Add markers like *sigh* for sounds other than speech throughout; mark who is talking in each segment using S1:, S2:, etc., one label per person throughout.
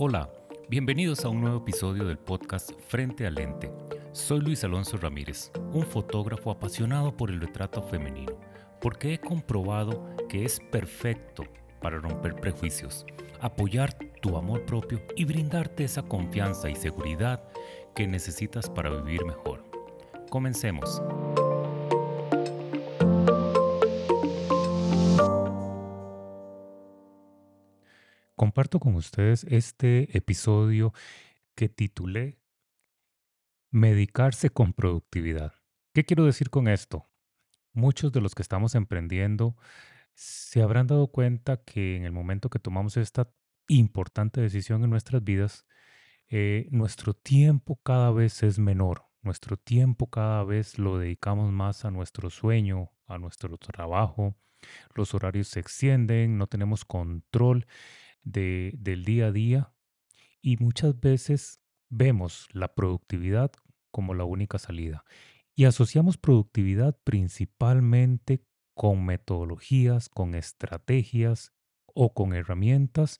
S1: Hola, bienvenidos a un nuevo episodio del podcast Frente al Lente. Soy Luis Alonso Ramírez, un fotógrafo apasionado por el retrato femenino, porque he comprobado que es perfecto para romper prejuicios, apoyar tu amor propio y brindarte esa confianza y seguridad que necesitas para vivir mejor. Comencemos. Comparto con ustedes este episodio que titulé Medicarse con productividad. ¿Qué quiero decir con esto? Muchos de los que estamos emprendiendo se habrán dado cuenta que en el momento que tomamos esta importante decisión en nuestras vidas, eh, nuestro tiempo cada vez es menor. Nuestro tiempo cada vez lo dedicamos más a nuestro sueño, a nuestro trabajo. Los horarios se extienden, no tenemos control del día a día y muchas veces vemos la productividad como la única salida y asociamos productividad principalmente con metodologías, con estrategias o con herramientas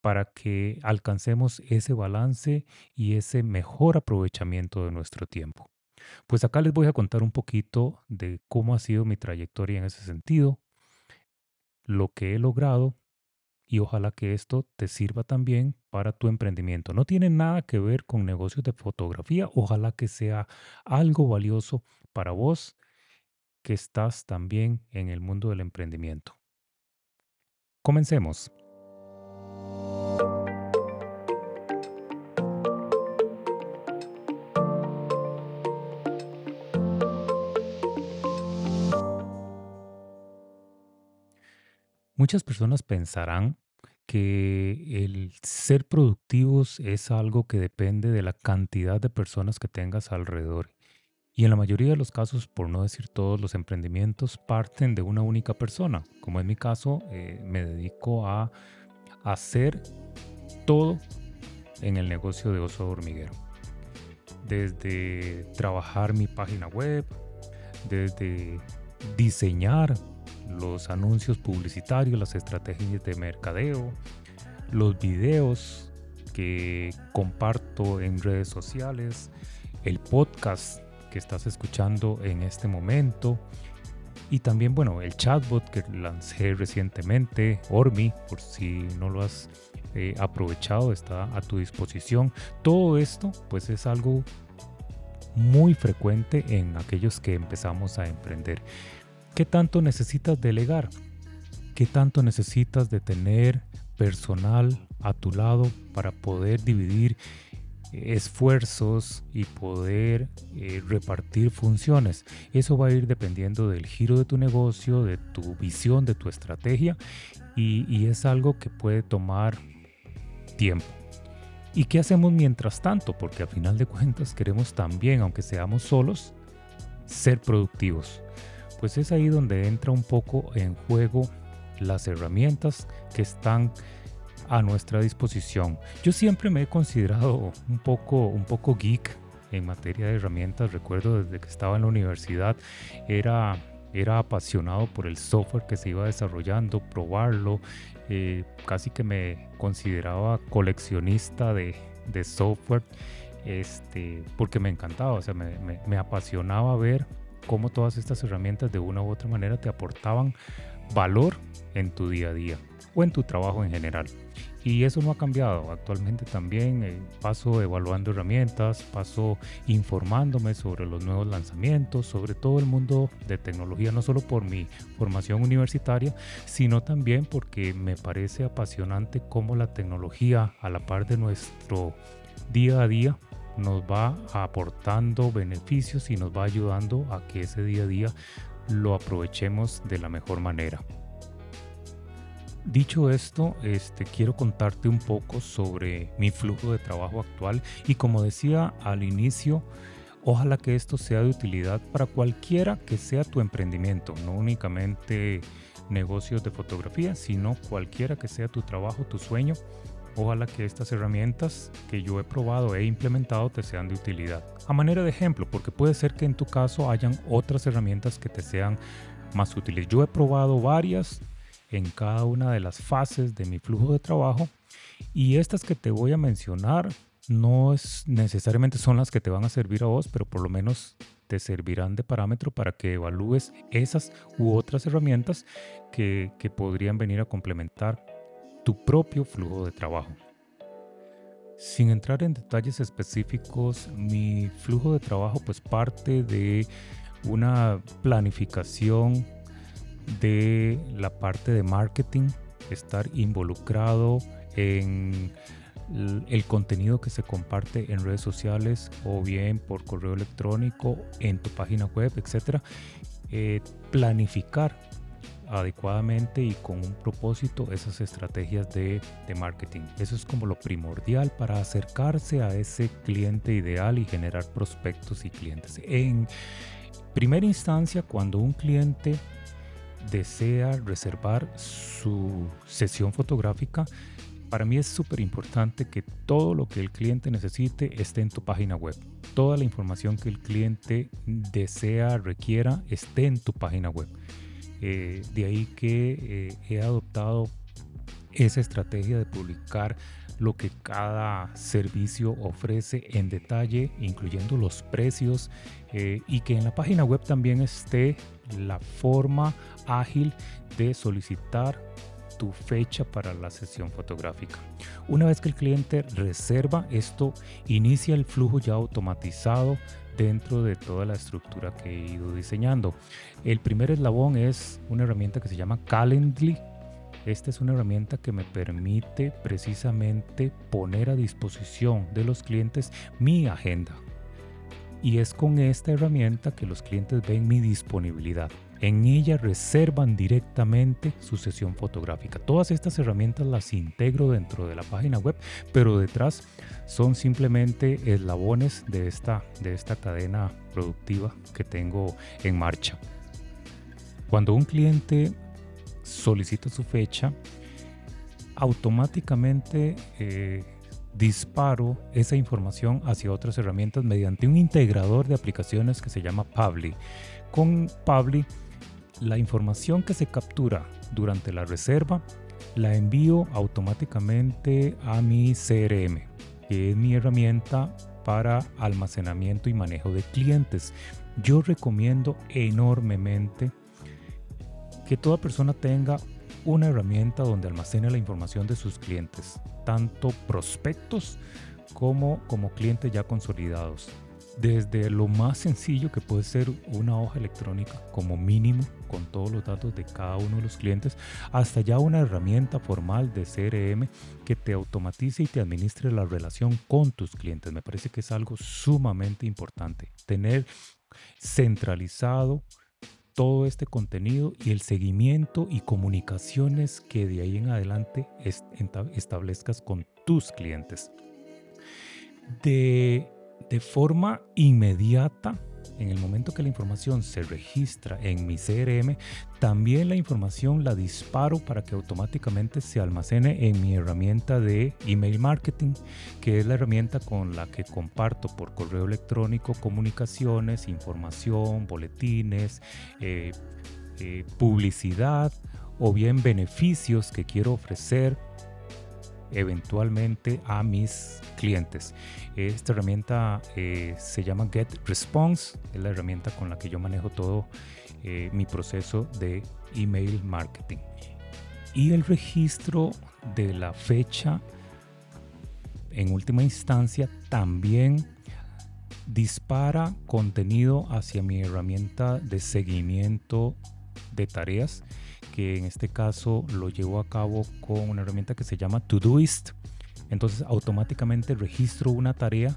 S1: para que alcancemos ese balance y ese mejor aprovechamiento de nuestro tiempo. Pues acá les voy a contar un poquito de cómo ha sido mi trayectoria en ese sentido, lo que he logrado y ojalá que esto te sirva también para tu emprendimiento. No tiene nada que ver con negocios de fotografía, ojalá que sea algo valioso para vos que estás también en el mundo del emprendimiento. Comencemos. Muchas personas pensarán que el ser productivos es algo que depende de la cantidad de personas que tengas alrededor. Y en la mayoría de los casos, por no decir todos, los emprendimientos parten de una única persona. Como en mi caso, eh, me dedico a hacer todo en el negocio de oso hormiguero. Desde trabajar mi página web, desde diseñar los anuncios publicitarios, las estrategias de mercadeo, los videos que comparto en redes sociales, el podcast que estás escuchando en este momento y también, bueno, el chatbot que lancé recientemente, Ormi, por si no lo has eh, aprovechado, está a tu disposición. Todo esto, pues es algo muy frecuente en aquellos que empezamos a emprender. ¿Qué tanto necesitas delegar? ¿Qué tanto necesitas de tener personal a tu lado para poder dividir esfuerzos y poder eh, repartir funciones. Eso va a ir dependiendo del giro de tu negocio, de tu visión, de tu estrategia y, y es algo que puede tomar tiempo. ¿Y qué hacemos mientras tanto? Porque a final de cuentas queremos también, aunque seamos solos, ser productivos pues es ahí donde entra un poco en juego las herramientas que están a nuestra disposición. Yo siempre me he considerado un poco, un poco geek en materia de herramientas. Recuerdo desde que estaba en la universidad era, era apasionado por el software que se iba desarrollando, probarlo. Eh, casi que me consideraba coleccionista de, software este, porque me encantaba, o sea, me, me apasionaba ver cómo todas estas herramientas de una u otra manera te aportaban valor en tu día a día o en tu trabajo en general. Y eso no ha cambiado. Actualmente también eh, paso evaluando herramientas, paso informándome sobre los nuevos lanzamientos, sobre todo el mundo de tecnología, no solo por mi formación universitaria, sino también porque me parece apasionante cómo la tecnología a la par de nuestro día a día nos va aportando beneficios y nos va ayudando a que ese día a día lo aprovechemos de la mejor manera. Dicho esto, este, quiero contarte un poco sobre mi flujo de trabajo actual y como decía al inicio, ojalá que esto sea de utilidad para cualquiera que sea tu emprendimiento, no únicamente negocios de fotografía, sino cualquiera que sea tu trabajo, tu sueño Ojalá que estas herramientas que yo he probado e implementado te sean de utilidad. A manera de ejemplo, porque puede ser que en tu caso hayan otras herramientas que te sean más útiles. Yo he probado varias, en cada una de las fases de mi flujo de trabajo y estas que te voy a mencionar no es necesariamente son las que te van a servir a vos, pero por lo menos te servirán de parámetro para que evalúes esas u otras herramientas que, que podrían venir a complementar tu propio flujo de trabajo. Sin entrar en detalles específicos, mi flujo de trabajo pues parte de una planificación de la parte de marketing, estar involucrado en el contenido que se comparte en redes sociales o bien por correo electrónico, en tu página web, etcétera. Eh, planificar adecuadamente y con un propósito esas estrategias de, marketing. Eso es como lo primordial para acercarse a ese cliente ideal y generar prospectos y clientes. En primera instancia, cuando un cliente desea reservar su sesión fotográfica, para mí es súper importante que todo lo que el cliente necesite esté en tu página web. Toda la información que el cliente desea, requiera, esté en tu página web. Eh, de ahí que eh, he adoptado esa estrategia de publicar lo que cada servicio ofrece en detalle, incluyendo los precios, eh, y que en la página web también esté la forma ágil de solicitar tu fecha para la sesión fotográfica. Una vez que el cliente reserva, esto inicia el flujo ya automatizado dentro de toda la estructura que he ido diseñando. El primer eslabón es una herramienta que se llama Calendly. Esta es una herramienta que me permite precisamente poner a disposición de los clientes mi agenda. Y es con esta herramienta que los clientes ven mi disponibilidad. En ella reservan directamente su sesión fotográfica. Todas estas herramientas las integro dentro de la página web, pero detrás son simplemente eslabones de esta, de esta cadena productiva que tengo en marcha. Cuando un cliente solicita su fecha, automáticamente eh, disparo esa información hacia otras herramientas mediante un integrador de aplicaciones que se llama Pabli. Con Pabli la información que se captura durante la reserva la envío automáticamente a mi CRM, que es mi herramienta para almacenamiento y manejo de clientes. Yo recomiendo enormemente que toda persona tenga una herramienta donde almacene la información de sus clientes, tanto prospectos como como clientes ya consolidados desde lo más sencillo que puede ser una hoja electrónica como mínimo con todos los datos de cada uno de los clientes, hasta ya una herramienta formal de CRM que te automatice y te administre la relación con tus clientes. Me parece que es algo sumamente importante. Tener centralizado todo este contenido y el seguimiento y comunicaciones que de ahí en adelante establezcas con tus clientes. De de forma inmediata, en el momento que la información se registra en mi CRM, también la información la disparo para que automáticamente se almacene en mi herramienta de email marketing, que es la herramienta con la que comparto por correo electrónico comunicaciones, información, boletines, eh, eh, publicidad o bien beneficios que quiero ofrecer eventualmente a mis clientes. Esta herramienta eh, se llama Get Response, es la herramienta con la que yo manejo todo eh, mi proceso de email marketing. Y el registro de la fecha, en última instancia, también dispara contenido hacia mi herramienta de seguimiento de tareas que en este caso lo llevo a cabo con una herramienta que se llama Todoist. Entonces automáticamente registro una tarea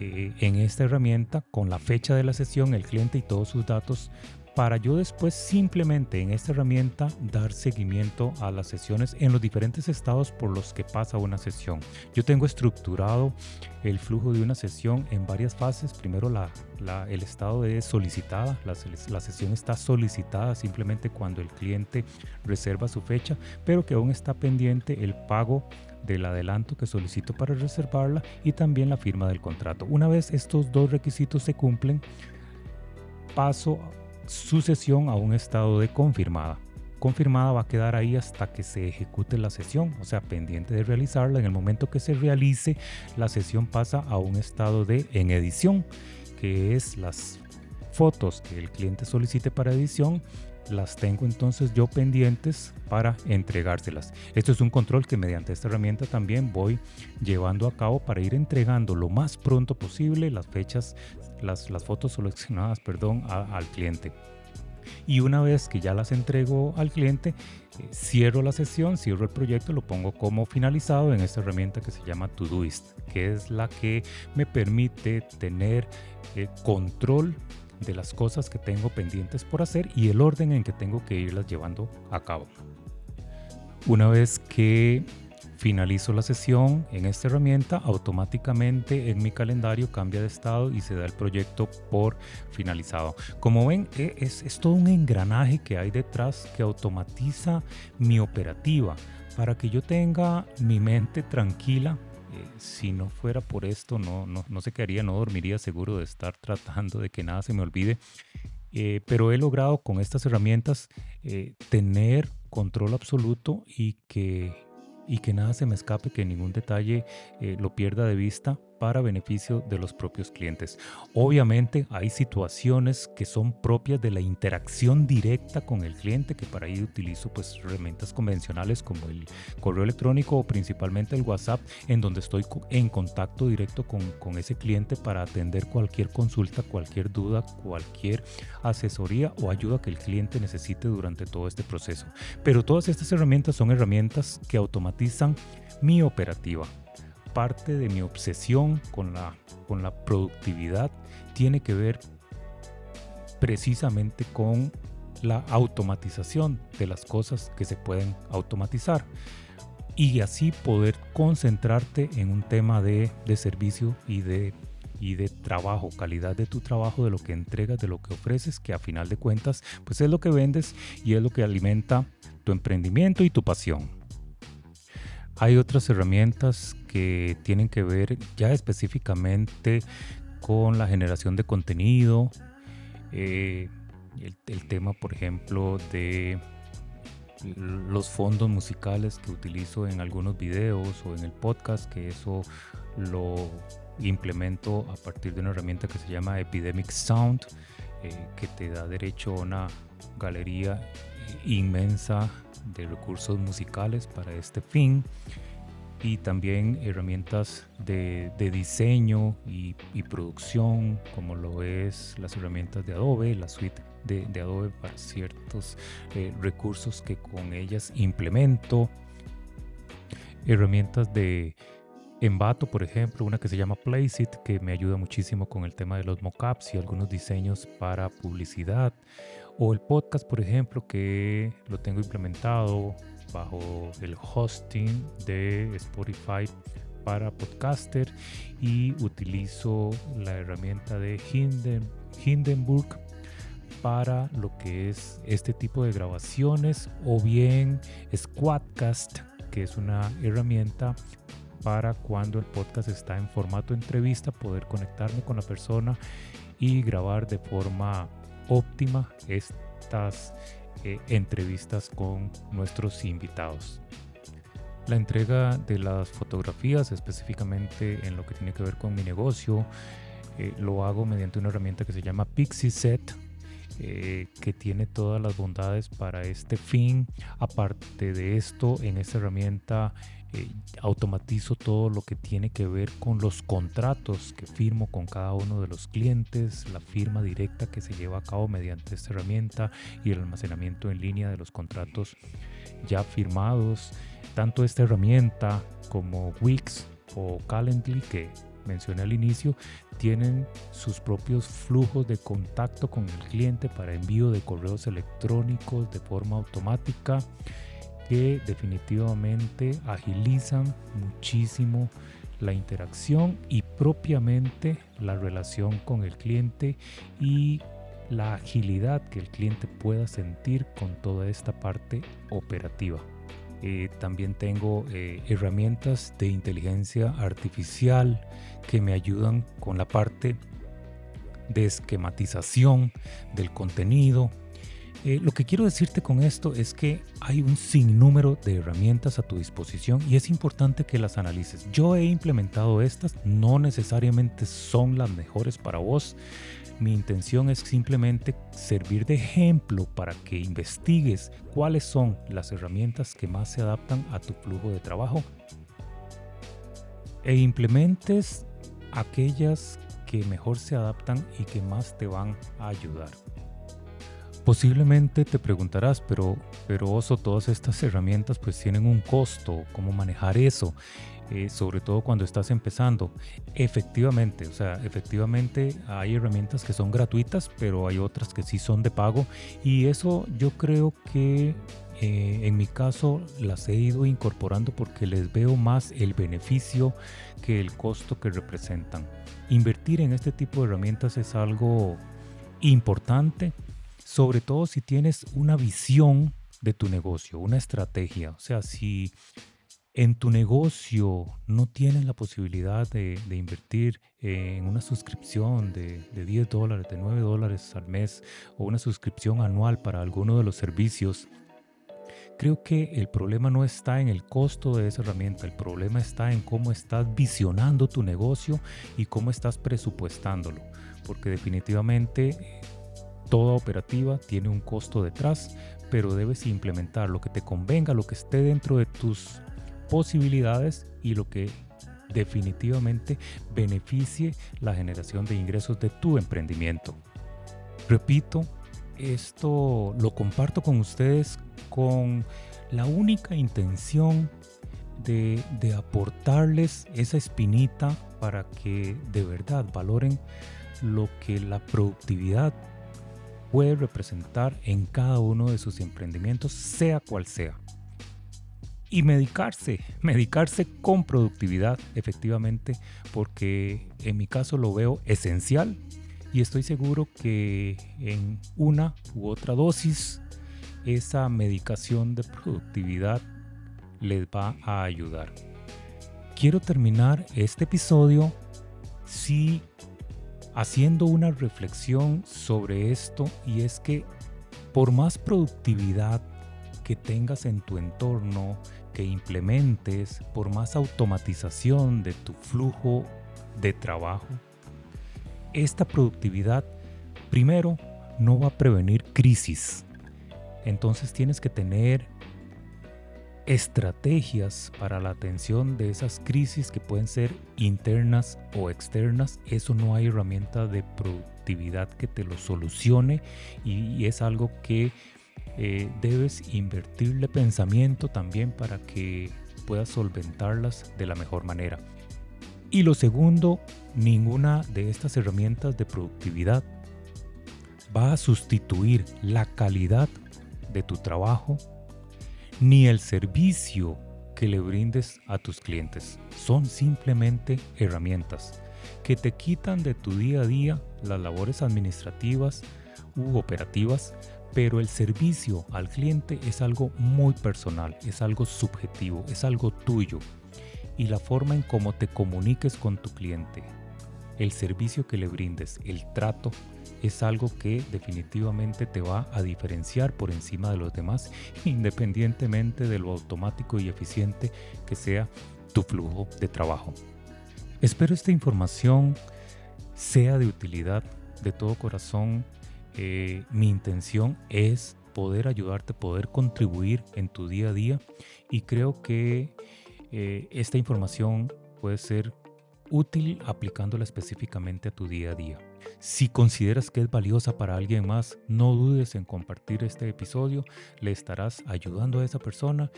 S1: eh, en esta herramienta con la fecha de la sesión, el cliente y todos sus datos para yo después simplemente en esta herramienta dar seguimiento a las sesiones en los diferentes estados por los que pasa una sesión. Yo tengo estructurado el flujo de una sesión en varias fases. Primero el estado de solicitada, la, la sesión está solicitada simplemente cuando el cliente reserva su fecha, pero que aún está pendiente el pago del adelanto que solicito para reservarla y también la firma del contrato. Una vez estos dos requisitos se cumplen, paso sucesión a un estado de confirmada. confirmada va a quedar ahí hasta que se ejecute la sesión, o sea, pendiente de realizarla. En el momento que se realice, la sesión pasa a un estado de en edición, que es las fotos que el cliente solicite para edición las tengo entonces yo pendientes para entregárselas. Esto es un control que mediante esta herramienta también voy llevando a cabo para ir entregando lo más pronto posible las fechas, las, las fotos seleccionadas, perdón, al cliente. Y una vez que ya las entrego al cliente, eh, cierro la sesión, cierro el proyecto, lo pongo como finalizado en esta herramienta que se llama Todoist, que es la que me permite tener eh, control de las cosas que tengo pendientes por hacer y el orden en que tengo que irlas llevando a cabo. Una vez que finalizo la sesión en esta herramienta, automáticamente en mi calendario cambia de estado y se da el proyecto por finalizado. Como ven, e, es, es todo un engranaje que hay detrás que automatiza mi operativa para que yo tenga mi mente tranquila eh, si no fuera por esto, no, no, no sé qué haría, no dormiría seguro de estar *laughs* tratando de que nada se me olvide. Eh, pero he logrado con estas herramientas eh, tener control absoluto y que, y que nada se me escape, que ningún detalle lo pierda de vista para beneficio de los propios clientes. Obviamente hay situaciones que son propias de la interacción directa con el cliente, que para ello utilizo pues herramientas convencionales como el correo electrónico o principalmente el WhatsApp, en donde estoy en contacto directo con, con ese cliente para atender cualquier consulta, cualquier duda, cualquier asesoría o ayuda que el cliente necesite durante todo este proceso. Pero todas estas herramientas son herramientas que automatizan mi operativa parte de mi obsesión con la, con la productividad tiene que ver precisamente con la automatización de las cosas que se pueden automatizar y así poder concentrarte en un tema de, de servicio y de, y de trabajo, calidad de tu trabajo, de lo que entregas, de lo que ofreces, que a final de cuentas pues es lo que vendes y es lo que alimenta tu emprendimiento y tu pasión. Hay otras herramientas que tienen que ver ya específicamente con la generación de contenido, eh, el, tema, por ejemplo, de los fondos musicales que utilizo en algunos videos o en el podcast, que eso lo implemento a partir de una herramienta que se llama Epidemic Sound, eh, que te da derecho a una galería inmensa de recursos musicales para este fin y también herramientas de, diseño y, producción como lo es las herramientas de Adobe, la suite de, Adobe para ciertos eh, recursos que con ellas implemento, herramientas de Envato, por ejemplo, una que se llama Placeit, que me ayuda muchísimo con el tema de los mockups y algunos diseños para publicidad. O el podcast, por ejemplo, que lo tengo implementado bajo el hosting de Spotify para podcaster y utilizo la herramienta de Hindenburg para lo que es este tipo de grabaciones o bien Squadcast que es una herramienta para cuando el podcast está en formato entrevista poder conectarme con la persona y grabar de forma óptima estas eh, entrevistas con nuestros invitados. La entrega de las fotografías, específicamente en lo que tiene que ver con mi negocio, eh, lo hago mediante una herramienta que se llama PixieSet, eh, que tiene todas las bondades para este fin. Aparte de esto, en esta herramienta eh, automatizo todo lo que tiene que ver con los contratos que firmo con cada uno de los clientes, la firma directa que se lleva a cabo mediante esta herramienta y el almacenamiento en línea de los contratos ya firmados. Tanto esta herramienta como Wix o Calendly que mencioné al inicio tienen sus propios flujos de contacto con el cliente para envío de correos electrónicos de forma automática que definitivamente agilizan muchísimo la interacción y propiamente la relación con el cliente y la agilidad que el cliente pueda sentir con toda esta parte operativa. Eh, también tengo eh, herramientas de inteligencia artificial que me ayudan con la parte de esquematización del contenido, Eh, lo que quiero decirte con esto es que hay un sinnúmero de herramientas a tu disposición y es importante que las analices. Yo he implementado estas, no necesariamente son las mejores para vos. Mi intención es simplemente servir de ejemplo para que investigues cuáles son las herramientas que más se adaptan a tu flujo de trabajo e implementes aquellas que mejor se adaptan y que más te van a ayudar. Posiblemente te preguntarás, pero, pero Oso, todas estas herramientas pues tienen un costo, ¿cómo manejar eso? Eh, sobre todo cuando estás empezando. Efectivamente, o sea, efectivamente hay herramientas que son gratuitas, pero hay otras que sí son de pago y eso yo creo que eh, en mi caso las he ido incorporando porque les veo más el beneficio que el costo que representan. Invertir en este tipo de herramientas es algo importante sobre todo si tienes una visión de tu negocio, una estrategia. O sea, si en tu negocio no tienes la posibilidad de, invertir en una suscripción de, de, 10 dólares, de 9 dólares al mes o una suscripción anual para alguno de los servicios, creo que el problema no está en el costo de esa herramienta, el problema está en cómo estás visionando tu negocio y cómo estás presupuestándolo, porque definitivamente Toda operativa tiene un costo detrás, pero debes implementar lo que te convenga, lo que esté dentro de tus posibilidades y lo que definitivamente beneficie la generación de ingresos de tu emprendimiento. Repito, esto lo comparto con ustedes con la única intención de, de, aportarles esa espinita para que de verdad valoren lo que la productividad puede representar en cada uno de sus emprendimientos, sea cual sea. Y medicarse, medicarse con productividad, efectivamente, porque en mi caso lo veo esencial y estoy seguro que en una u otra dosis esa medicación de productividad les va a ayudar. Quiero terminar este episodio si haciendo una reflexión sobre esto y es que por más productividad que tengas en tu entorno, que implementes, por más automatización de tu flujo de trabajo, esta productividad primero no va a prevenir crisis. Entonces tienes que tener estrategias para la atención de esas crisis que pueden ser internas o externas. Eso no hay herramienta de productividad que te lo solucione y, es algo que eh, debes invertirle pensamiento también para que puedas solventarlas de la mejor manera. Y lo segundo, ninguna de estas herramientas de productividad va a sustituir la calidad de tu trabajo ni el servicio que le brindes a tus clientes. Son simplemente herramientas que te quitan de tu día a día las labores administrativas u operativas, pero el servicio al cliente es algo muy personal, es algo subjetivo, es algo tuyo. Y la forma en cómo te comuniques con tu cliente, el servicio que le brindes, el trato, es algo que definitivamente te va a diferenciar por encima de los demás, *laughs* independientemente de lo automático y eficiente que sea tu flujo de trabajo. Espero esta información sea de utilidad de todo corazón. Eh, mi intención es poder ayudarte, poder contribuir en tu día a día y creo que eh, esta información puede ser útil aplicándola específicamente a tu día a día. Si consideras que es valiosa para alguien más, no dudes en compartir este episodio, le estarás ayudando a esa persona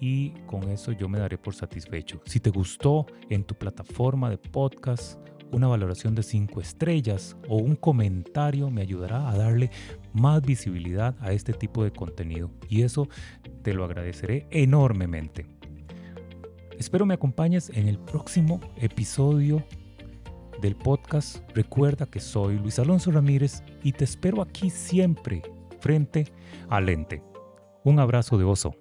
S1: y con eso yo me daré por satisfecho. Si te gustó en tu plataforma de podcast, una valoración de 5 estrellas o un comentario me ayudará a darle más visibilidad a este tipo de contenido y eso te lo agradeceré enormemente. Espero me acompañes en el próximo episodio del podcast. Recuerda que soy Luis Alonso Ramírez y te espero aquí siempre frente al lente. Un abrazo de oso.